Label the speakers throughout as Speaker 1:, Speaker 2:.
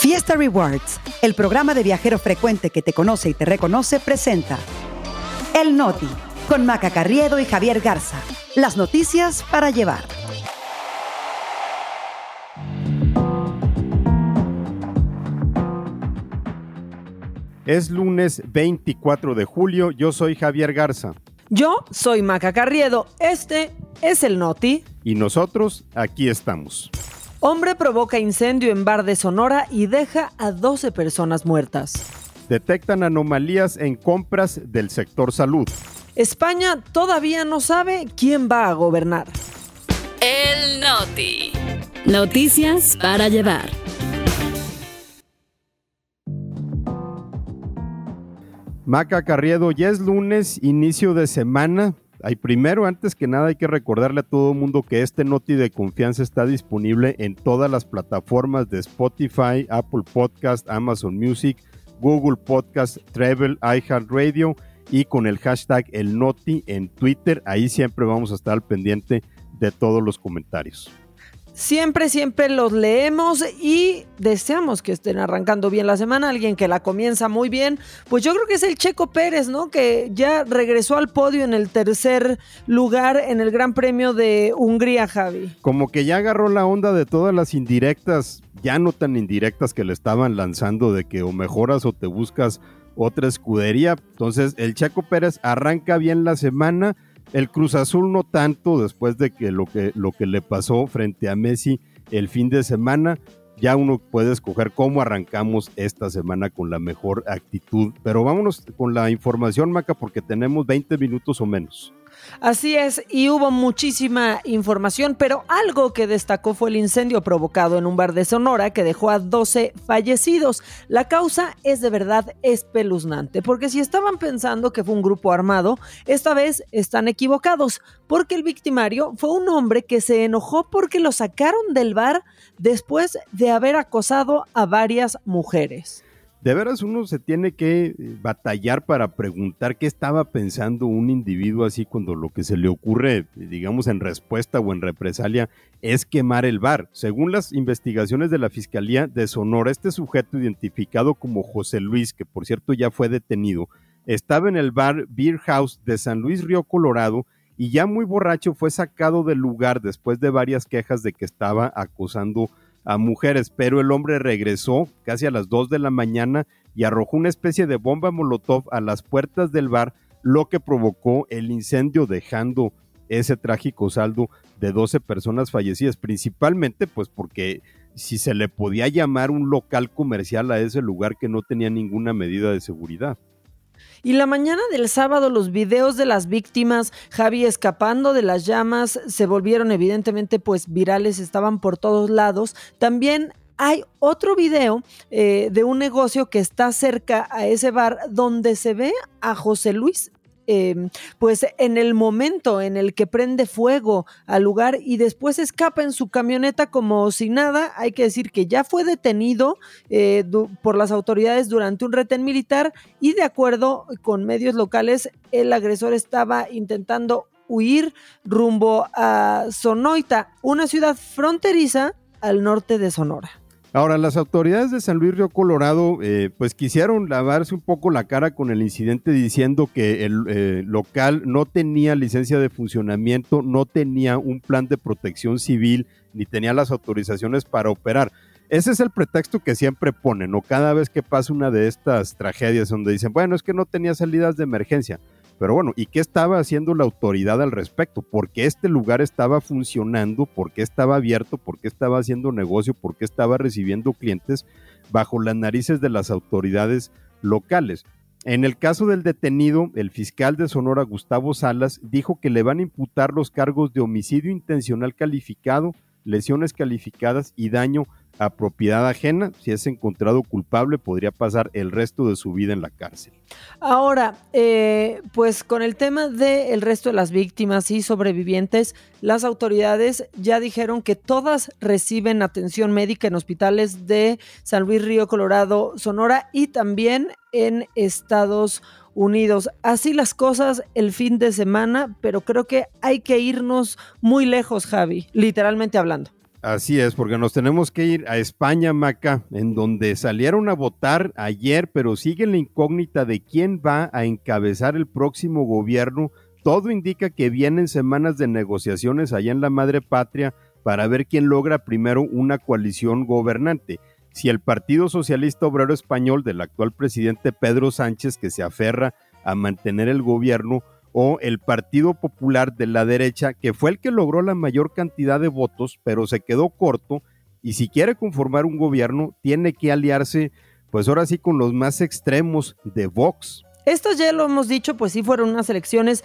Speaker 1: Fiesta Rewards, el programa de viajero frecuente que te conoce y te reconoce, presenta El Noti, con Maca Carriedo y Javier Garza. Las noticias para llevar.
Speaker 2: Es lunes 24 de julio, yo soy Javier Garza.
Speaker 3: Yo soy Maca Carriedo, este es el Noti.
Speaker 2: Y nosotros aquí estamos.
Speaker 3: Hombre provoca incendio en bar de Sonora y deja a 12 personas muertas.
Speaker 2: Detectan anomalías en compras del sector salud.
Speaker 3: España todavía no sabe quién va a gobernar.
Speaker 4: El Noti. Noticias para llevar.
Speaker 2: Maca Carriedo, ya es lunes, inicio de semana. Hay primero, antes que nada, hay que recordarle a todo el mundo que este Noti de confianza está disponible en todas las plataformas de Spotify, Apple Podcast, Amazon Music, Google Podcast, Travel, iHeartRadio y con el hashtag El Noti en Twitter. Ahí siempre vamos a estar al pendiente de todos los comentarios.
Speaker 3: Siempre, siempre los leemos y deseamos que estén arrancando bien la semana. Alguien que la comienza muy bien, pues yo creo que es el Checo Pérez, ¿no? Que ya regresó al podio en el tercer lugar en el Gran Premio de Hungría, Javi.
Speaker 2: Como que ya agarró la onda de todas las indirectas, ya no tan indirectas que le estaban lanzando de que o mejoras o te buscas otra escudería. Entonces, el Checo Pérez arranca bien la semana el Cruz Azul no tanto después de que lo que, lo que le pasó frente a Messi el fin de semana. Ya uno puede escoger cómo arrancamos esta semana con la mejor actitud. Pero vámonos con la información, Maca, porque tenemos 20 minutos o menos.
Speaker 3: Así es, y hubo muchísima información, pero algo que destacó fue el incendio provocado en un bar de Sonora que dejó a 12 fallecidos. La causa es de verdad espeluznante, porque si estaban pensando que fue un grupo armado, esta vez están equivocados, porque el victimario fue un hombre que se enojó porque lo sacaron del bar después de haber acosado a varias mujeres
Speaker 2: de veras uno se tiene que eh, batallar para preguntar qué estaba pensando un individuo así cuando lo que se le ocurre, digamos, en respuesta o en represalia es quemar el bar. Según las investigaciones de la Fiscalía de Sonora, este sujeto identificado como José Luis, que por cierto ya fue detenido, estaba en el bar Beer House de San Luis Río Colorado y ya muy borracho fue sacado del lugar después de varias quejas de que estaba acosando a mujeres, pero el hombre regresó casi a las 2 de la mañana y arrojó una especie de bomba molotov a las puertas del bar, lo que provocó el incendio dejando ese trágico saldo de 12 personas fallecidas, principalmente pues porque si se le podía llamar un local comercial a ese lugar que no tenía ninguna medida de seguridad.
Speaker 3: Y la mañana del sábado los videos de las víctimas, Javi escapando de las llamas, se volvieron evidentemente pues virales, estaban por todos lados. También hay otro video eh, de un negocio que está cerca a ese bar donde se ve a José Luis Em, pues en el momento en el que prende fuego al lugar y después escapa en su camioneta como si nada, hay que decir que ya fue detenido eh, por las autoridades durante un retén militar y de acuerdo con medios locales, el agresor estaba intentando huir rumbo a Sonoita, una ciudad fronteriza al norte de Sonora.
Speaker 2: Ahora, las autoridades de San Luis Río Colorado eh, pues quisieron lavarse un poco la cara con el incidente diciendo que el eh, local no tenía licencia de funcionamiento, no tenía un plan de protección civil, ni tenía las autorizaciones para operar. Ese es el pretexto que siempre ponen, o cada vez que pasa una de estas tragedias donde dicen, bueno, es que no tenía salidas de emergencia. Pero bueno, ¿y qué estaba haciendo la autoridad al respecto? ¿Por qué este lugar estaba funcionando? ¿Por qué estaba abierto? ¿Por qué estaba haciendo negocio? ¿Por qué estaba recibiendo clientes bajo las narices de las autoridades locales? En el caso del detenido, el fiscal de Sonora, Gustavo Salas, dijo que le van a imputar los cargos de homicidio intencional calificado, lesiones calificadas y daño a propiedad ajena. Si es encontrado culpable, podría pasar el resto de su vida en la cárcel.
Speaker 3: Ahora, eh, pues con el tema del resto de las víctimas y sobrevivientes, las autoridades ya dijeron que todas reciben atención médica en hospitales de San Luis Río Colorado, Sonora y también en Estados Unidos. Así las cosas el fin de semana, pero creo que hay que irnos muy lejos, Javi, literalmente hablando.
Speaker 2: Así es, porque nos tenemos que ir a España, Maca, en donde salieron a votar ayer, pero sigue la incógnita de quién va a encabezar el próximo gobierno. Todo indica que vienen semanas de negociaciones allá en la madre patria para ver quién logra primero una coalición gobernante. Si el Partido Socialista Obrero Español del actual presidente Pedro Sánchez, que se aferra a mantener el gobierno, o el Partido Popular de la derecha, que fue el que logró la mayor cantidad de votos, pero se quedó corto, y si quiere conformar un gobierno, tiene que aliarse, pues ahora sí, con los más extremos de Vox.
Speaker 3: Estos ya lo hemos dicho, pues sí fueron unas elecciones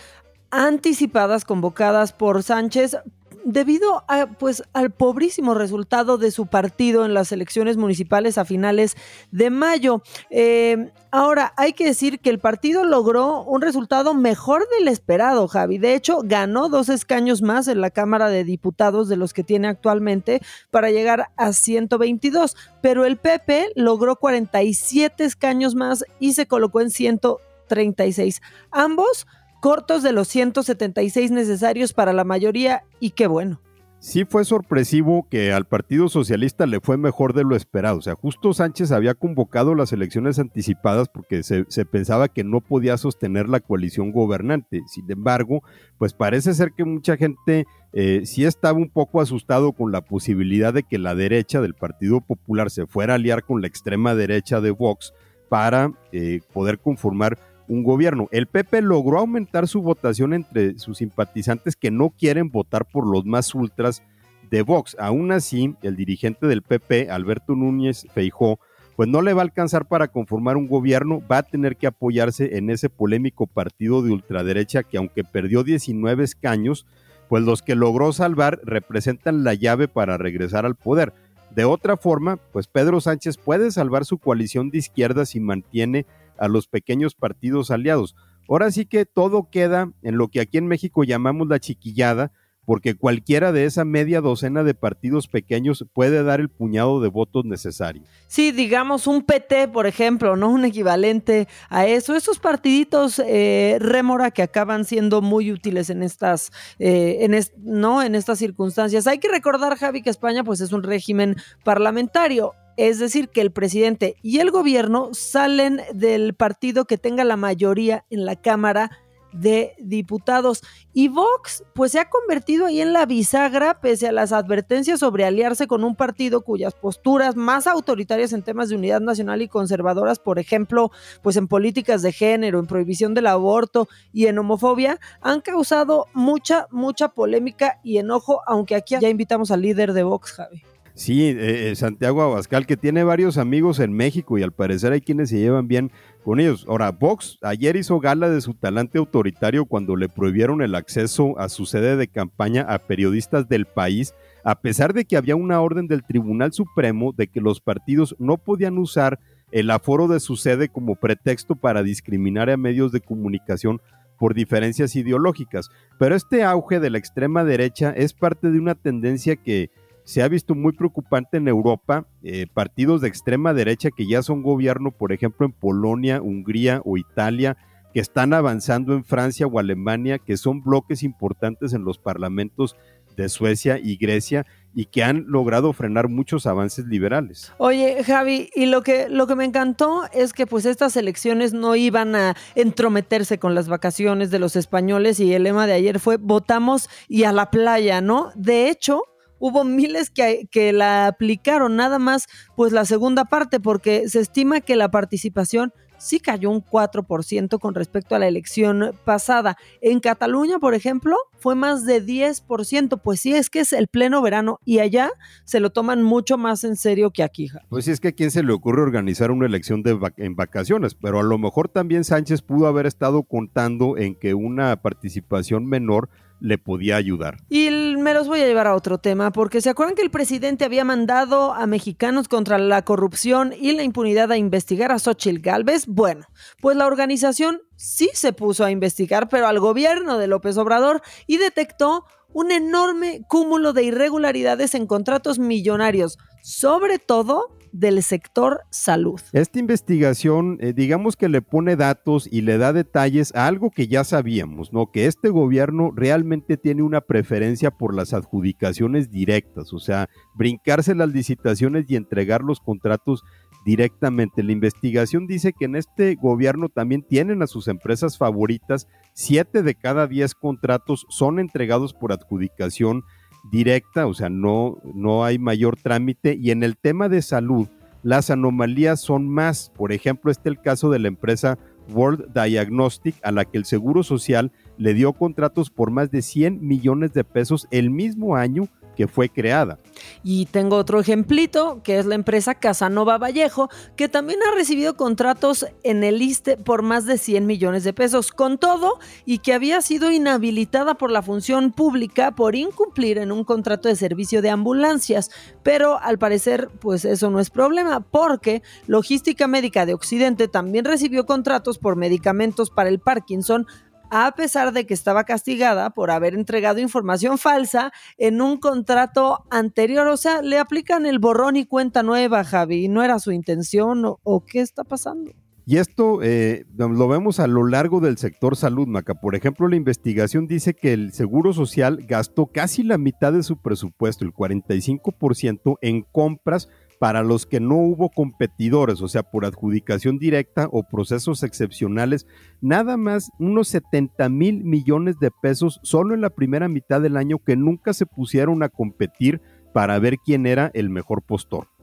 Speaker 3: anticipadas convocadas por Sánchez debido a, pues, al pobrísimo resultado de su partido en las elecciones municipales a finales de mayo. Eh, ahora, hay que decir que el partido logró un resultado mejor del esperado, Javi. De hecho, ganó dos escaños más en la Cámara de Diputados de los que tiene actualmente para llegar a 122, pero el PP logró 47 escaños más y se colocó en 136. Ambos cortos de los 176 necesarios para la mayoría y qué bueno.
Speaker 2: Sí fue sorpresivo que al Partido Socialista le fue mejor de lo esperado. O sea, justo Sánchez había convocado las elecciones anticipadas porque se, pensaba que no podía sostener la coalición gobernante. Sin embargo, pues parece ser que mucha gente eh, sí estaba un poco asustado con la posibilidad de que la derecha del Partido Popular se fuera a aliar con la extrema derecha de Vox para eh, poder conformar un gobierno. El PP logró aumentar su votación entre sus simpatizantes que no quieren votar por los más ultras de Vox. Aún así, el dirigente del PP, Alberto Núñez Feijó, pues no le va a alcanzar para conformar un gobierno, va a tener que apoyarse en ese polémico partido de ultraderecha que aunque perdió 19 escaños, pues los que logró salvar representan la llave para regresar al poder. De otra forma, pues Pedro Sánchez puede salvar su coalición de izquierda si mantiene a los pequeños partidos aliados. Ahora sí que todo queda en lo que aquí en México llamamos la chiquillada, porque cualquiera de esa media docena de partidos pequeños puede dar el puñado de votos necesario.
Speaker 3: Sí, digamos un PT, por ejemplo, ¿no? Un equivalente a eso. Esos partiditos eh, rémora que acaban siendo muy útiles en estas, eh, en ¿no? en estas circunstancias. Hay que recordar, Javi, que España pues, es un régimen parlamentario. Es decir, que el presidente y el gobierno salen del partido que tenga la mayoría en la Cámara de Diputados. Y Vox, pues se ha convertido ahí en la bisagra, pese a las advertencias sobre aliarse con un partido cuyas posturas más autoritarias en temas de unidad nacional y conservadoras, por ejemplo, pues en políticas de género, en prohibición del aborto y en homofobia, han causado mucha, mucha polémica y enojo, aunque aquí ya invitamos al líder de Vox, Javi.
Speaker 2: Sí, eh, eh, Santiago Abascal, que tiene varios amigos en México y al parecer hay quienes se llevan bien con ellos. Ahora, Vox ayer hizo gala de su talante autoritario cuando le prohibieron el acceso a su sede de campaña a periodistas del país, a pesar de que había una orden del Tribunal Supremo de que los partidos no podían usar el aforo de su sede como pretexto para discriminar a medios de comunicación por diferencias ideológicas. Pero este auge de la extrema derecha es parte de una tendencia que se ha visto muy preocupante en Europa, eh, partidos de extrema derecha que ya son gobierno, por ejemplo, en Polonia, Hungría o Italia, que están avanzando en Francia o Alemania, que son bloques importantes en los parlamentos de Suecia y Grecia y que han logrado frenar muchos avances liberales.
Speaker 3: Oye, Javi, y lo que, lo que me encantó es que pues estas elecciones no iban a entrometerse con las vacaciones de los españoles y el lema de ayer fue votamos y a la playa, ¿no? De hecho, hubo miles que, la aplicaron, nada más pues la segunda parte, porque se estima que la participación sí cayó un 4% con respecto a la elección pasada. En Cataluña, por ejemplo, fue más de 10%, pues sí es que es el pleno verano y allá se lo toman mucho más en serio que aquí.
Speaker 2: Pues sí es que a quién se le ocurre organizar una elección de en vacaciones, pero a lo mejor también Sánchez pudo haber estado contando en que una participación menor le podía ayudar.
Speaker 3: Y me los voy a llevar a otro tema, porque se acuerdan que el presidente había mandado a mexicanos contra la corrupción y la impunidad a investigar a Xochitl Galvez. Bueno, pues la organización sí se puso a investigar, pero al gobierno de López Obrador y detectó un enorme cúmulo de irregularidades en contratos millonarios, sobre todo del sector salud.
Speaker 2: Esta investigación, eh, digamos que le pone datos y le da detalles a algo que ya sabíamos, ¿no? Que este gobierno realmente tiene una preferencia por las adjudicaciones directas, o sea, brincarse las licitaciones y entregar los contratos directamente. La investigación dice que en este gobierno también tienen a sus empresas favoritas, siete de cada diez contratos son entregados por adjudicación directa, o sea, no, no hay mayor trámite. Y en el tema de salud, las anomalías son más. Por ejemplo, este es el caso de la empresa World Diagnostic, a la que el Seguro Social le dio contratos por más de 100 millones de pesos el mismo año que fue creada.
Speaker 3: Y tengo otro ejemplito, que es la empresa Casanova Vallejo, que también ha recibido contratos en el ISTE por más de 100 millones de pesos, con todo, y que había sido inhabilitada por la función pública por incumplir en un contrato de servicio de ambulancias. Pero al parecer, pues eso no es problema, porque Logística Médica de Occidente también recibió contratos por medicamentos para el Parkinson a pesar de que estaba castigada por haber entregado información falsa en un contrato anterior. O sea, le aplican el borrón y cuenta nueva, Javi. ¿No era su intención o, qué está pasando?
Speaker 2: Y esto eh, lo vemos a lo largo del sector salud, Maca. Por ejemplo, la investigación dice que el Seguro Social gastó casi la mitad de su presupuesto, el 45%, en compras para los que no hubo competidores, o sea, por adjudicación directa o procesos excepcionales, nada más unos 70 mil millones de pesos solo en la primera mitad del año que nunca se pusieron a competir para ver quién era el mejor postor.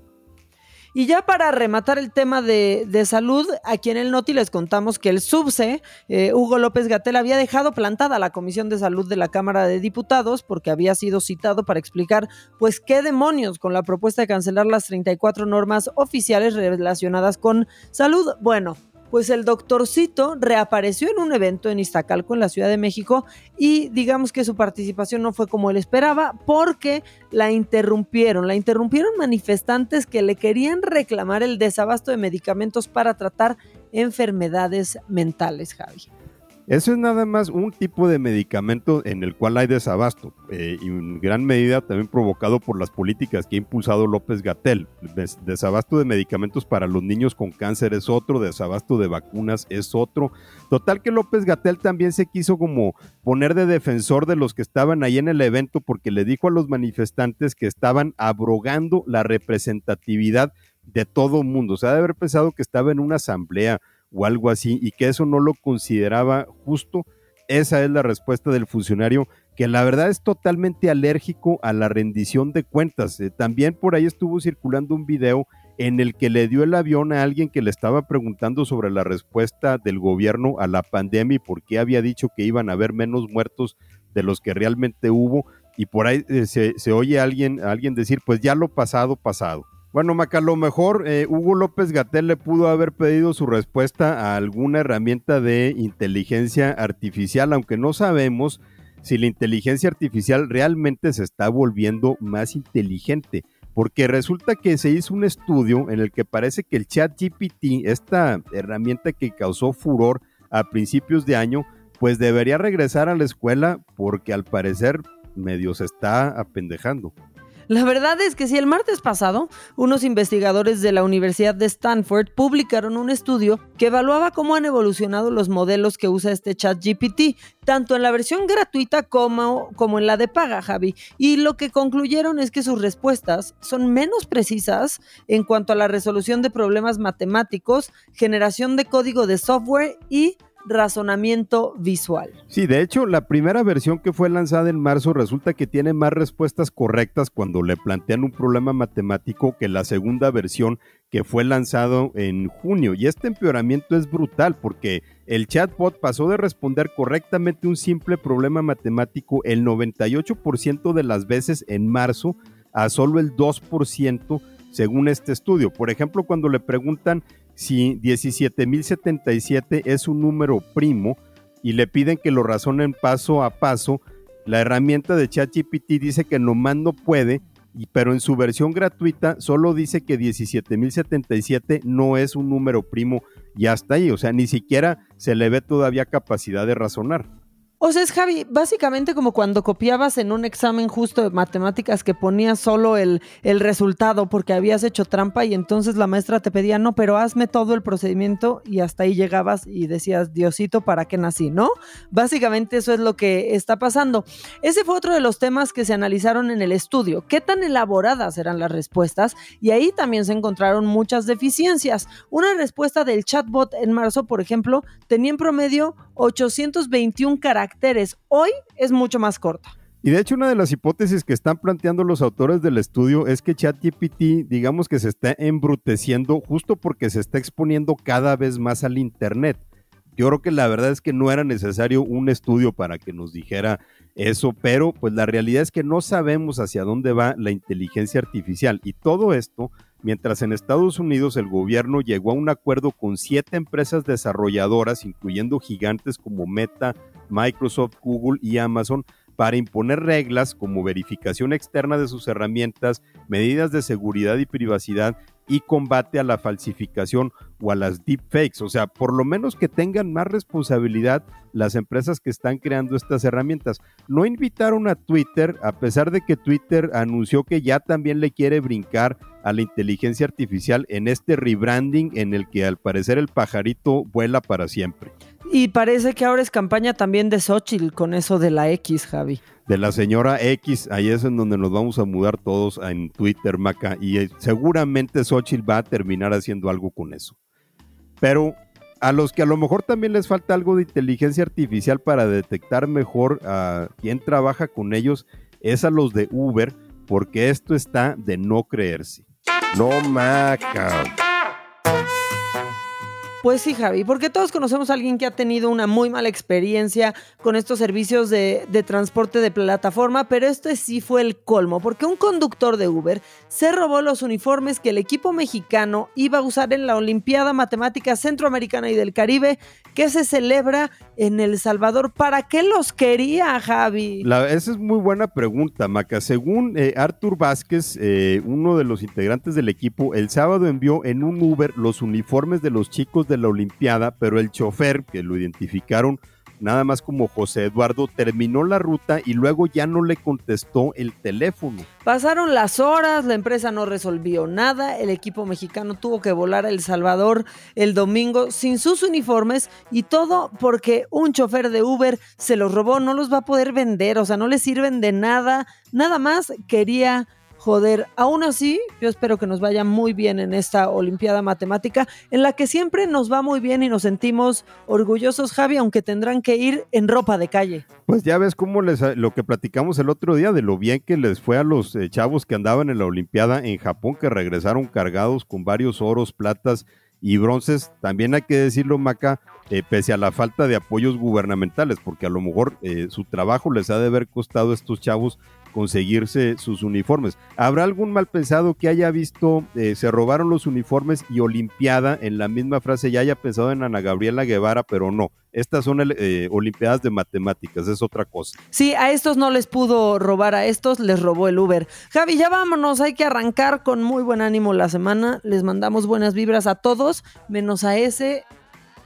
Speaker 3: Y ya para rematar el tema de, salud, aquí en el Noti les contamos que el subse, eh, Hugo López Gatel, había dejado plantada la Comisión de Salud de la Cámara de Diputados porque había sido citado para explicar, pues, qué demonios con la propuesta de cancelar las 34 normas oficiales relacionadas con salud. Bueno, pues el doctorcito reapareció en un evento en Iztacalco, en la Ciudad de México, y digamos que su participación no fue como él esperaba porque la interrumpieron. La interrumpieron manifestantes que le querían reclamar el desabasto de medicamentos para tratar enfermedades mentales, Javi.
Speaker 2: Eso es nada más un tipo de medicamento en el cual hay desabasto eh, y en gran medida también provocado por las políticas que ha impulsado López Gatel. desabasto de medicamentos para los niños con cáncer es otro, desabasto de vacunas es otro. Total que López Gatel también se quiso como poner de defensor de los que estaban ahí en el evento porque le dijo a los manifestantes que estaban abrogando la representatividad de todo mundo. O sea, de haber pensado que estaba en una asamblea o algo así y que eso no lo consideraba justo. Esa es la respuesta del funcionario que la verdad es totalmente alérgico a la rendición de cuentas. Eh, también por ahí estuvo circulando un video en el que le dio el avión a alguien que le estaba preguntando sobre la respuesta del gobierno a la pandemia y por qué había dicho que iban a haber menos muertos de los que realmente hubo. Y por ahí eh, se, se, oye a alguien, a alguien decir, pues ya lo pasado, pasado. Bueno, Maca, a lo mejor eh, Hugo López Gatel le pudo haber pedido su respuesta a alguna herramienta de inteligencia artificial, aunque no sabemos si la inteligencia artificial realmente se está volviendo más inteligente, porque resulta que se hizo un estudio en el que parece que el chat GPT, esta herramienta que causó furor a principios de año, pues debería regresar a la escuela porque al parecer medio se está apendejando.
Speaker 3: La verdad es que si el martes pasado unos investigadores de la Universidad de Stanford publicaron un estudio que evaluaba cómo han evolucionado los modelos que usa este chat GPT, tanto en la versión gratuita como, como en la de paga, Javi. Y lo que concluyeron es que sus respuestas son menos precisas en cuanto a la resolución de problemas matemáticos, generación de código de software y razonamiento visual.
Speaker 2: Sí, de hecho, la primera versión que fue lanzada en marzo resulta que tiene más respuestas correctas cuando le plantean un problema matemático que la segunda versión que fue lanzado en junio. Y este empeoramiento es brutal porque el chatbot pasó de responder correctamente un simple problema matemático el 98% de las veces en marzo a solo el 2% según este estudio. Por ejemplo, cuando le preguntan si 17.077 es un número primo y le piden que lo razonen paso a paso, la herramienta de ChatGPT dice que nomás no puede, pero en su versión gratuita solo dice que 17.077 no es un número primo y hasta ahí, o sea, ni siquiera se le ve todavía capacidad de razonar.
Speaker 3: O sea, es Javi, básicamente como cuando copiabas en un examen justo de matemáticas que ponías solo el, el, resultado porque habías hecho trampa y entonces la maestra te pedía, no, pero hazme todo el procedimiento y hasta ahí llegabas y decías, Diosito, ¿para qué nací? ¿No? Básicamente eso es lo que está pasando. Ese fue otro de los temas que se analizaron en el estudio. ¿Qué tan elaboradas eran las respuestas? Y ahí también se encontraron muchas deficiencias. Una respuesta del chatbot en marzo, por ejemplo, tenía en promedio 821 caracteres Hoy es mucho más corta.
Speaker 2: Y de hecho una de las hipótesis que están planteando los autores del estudio es que ChatGPT digamos que se está embruteciendo justo porque se está exponiendo cada vez más al Internet. Yo creo que la verdad es que no era necesario un estudio para que nos dijera eso, pero pues la realidad es que no sabemos hacia dónde va la inteligencia artificial y todo esto mientras en Estados Unidos el gobierno llegó a un acuerdo con siete empresas desarrolladoras, incluyendo gigantes como Meta, Microsoft, Google y Amazon, para imponer reglas como verificación externa de sus herramientas, medidas de seguridad y privacidad y combate a la falsificación o a las deepfakes. O sea, por lo menos que tengan más responsabilidad las empresas que están creando estas herramientas. No invitaron a Twitter, a pesar de que Twitter anunció que ya también le quiere brincar a la inteligencia artificial en este rebranding en el que al parecer el pajarito vuela para siempre.
Speaker 3: Y parece que ahora es campaña también de Xochitl con eso de la X, Javi.
Speaker 2: De la señora X, ahí es en donde nos vamos a mudar todos en Twitter, Maca, y eh, seguramente Xochitl va a terminar haciendo algo con eso. Pero a los que a lo mejor también les falta algo de inteligencia artificial para detectar mejor a quién trabaja con ellos, es a los de Uber, porque esto está de no creerse. No, Maca.
Speaker 3: Pues sí, Javi, porque todos conocemos a alguien que ha tenido una muy mala experiencia con estos servicios de, transporte de plataforma, pero este sí fue el colmo, porque un conductor de Uber se robó los uniformes que el equipo mexicano iba a usar en la Olimpiada Matemática Centroamericana y del Caribe, que se celebra en El Salvador. ¿Para qué los quería, Javi?
Speaker 2: esa es muy buena pregunta, Maca. Según eh, Artur Vázquez, eh, uno de los integrantes del equipo, el sábado envió en un Uber los uniformes de los chicos de la Olimpiada, pero el chofer, que lo identificaron nada más como José Eduardo, terminó la ruta y luego ya no le contestó el teléfono.
Speaker 3: Pasaron las horas, la empresa no resolvió nada, el equipo mexicano tuvo que volar a El Salvador el domingo sin sus uniformes y todo porque un chofer de Uber se los robó, no los va a poder vender, o sea, no le sirven de nada, nada más quería Joder, aún así, yo espero que nos vaya muy bien en esta Olimpiada Matemática, en la que siempre nos va muy bien y nos sentimos orgullosos, Javi, aunque tendrán que ir en ropa de calle.
Speaker 2: Pues ya ves cómo les, lo que platicamos el otro día, de lo bien que les fue a los eh, chavos que andaban en la Olimpiada en Japón, que regresaron cargados con varios oros, platas y bronces. También hay que decirlo, Maca, eh, pese a la falta de apoyos gubernamentales, porque a lo mejor eh, su trabajo les ha de haber costado a estos chavos conseguirse sus uniformes. ¿Habrá algún mal pensado que haya visto, eh, se robaron los uniformes y Olimpiada en la misma frase ya haya pensado en Ana Gabriela Guevara, pero no? Estas son eh, Olimpiadas de Matemáticas, es otra cosa.
Speaker 3: Sí, a estos no les pudo robar, a estos les robó el Uber. Javi, ya vámonos, hay que arrancar con muy buen ánimo la semana. Les mandamos buenas vibras a todos, menos a ese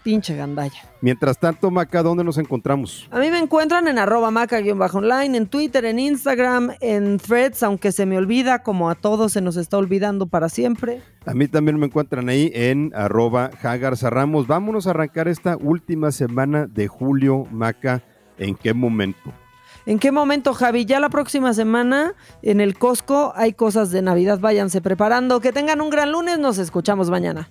Speaker 3: pinche gandalla.
Speaker 2: Mientras tanto, Maca, ¿dónde nos encontramos?
Speaker 3: A mí me encuentran en arroba maca-online, en Twitter, en Instagram, en threads, aunque se me olvida, como a todos se nos está olvidando para siempre.
Speaker 2: A mí también me encuentran ahí en arroba Ramos. Vámonos a arrancar esta última semana de julio, Maca. ¿En qué momento?
Speaker 3: ¿En qué momento, Javi? Ya la próxima semana en el Costco hay cosas de Navidad. Váyanse preparando. Que tengan un gran lunes. Nos escuchamos mañana.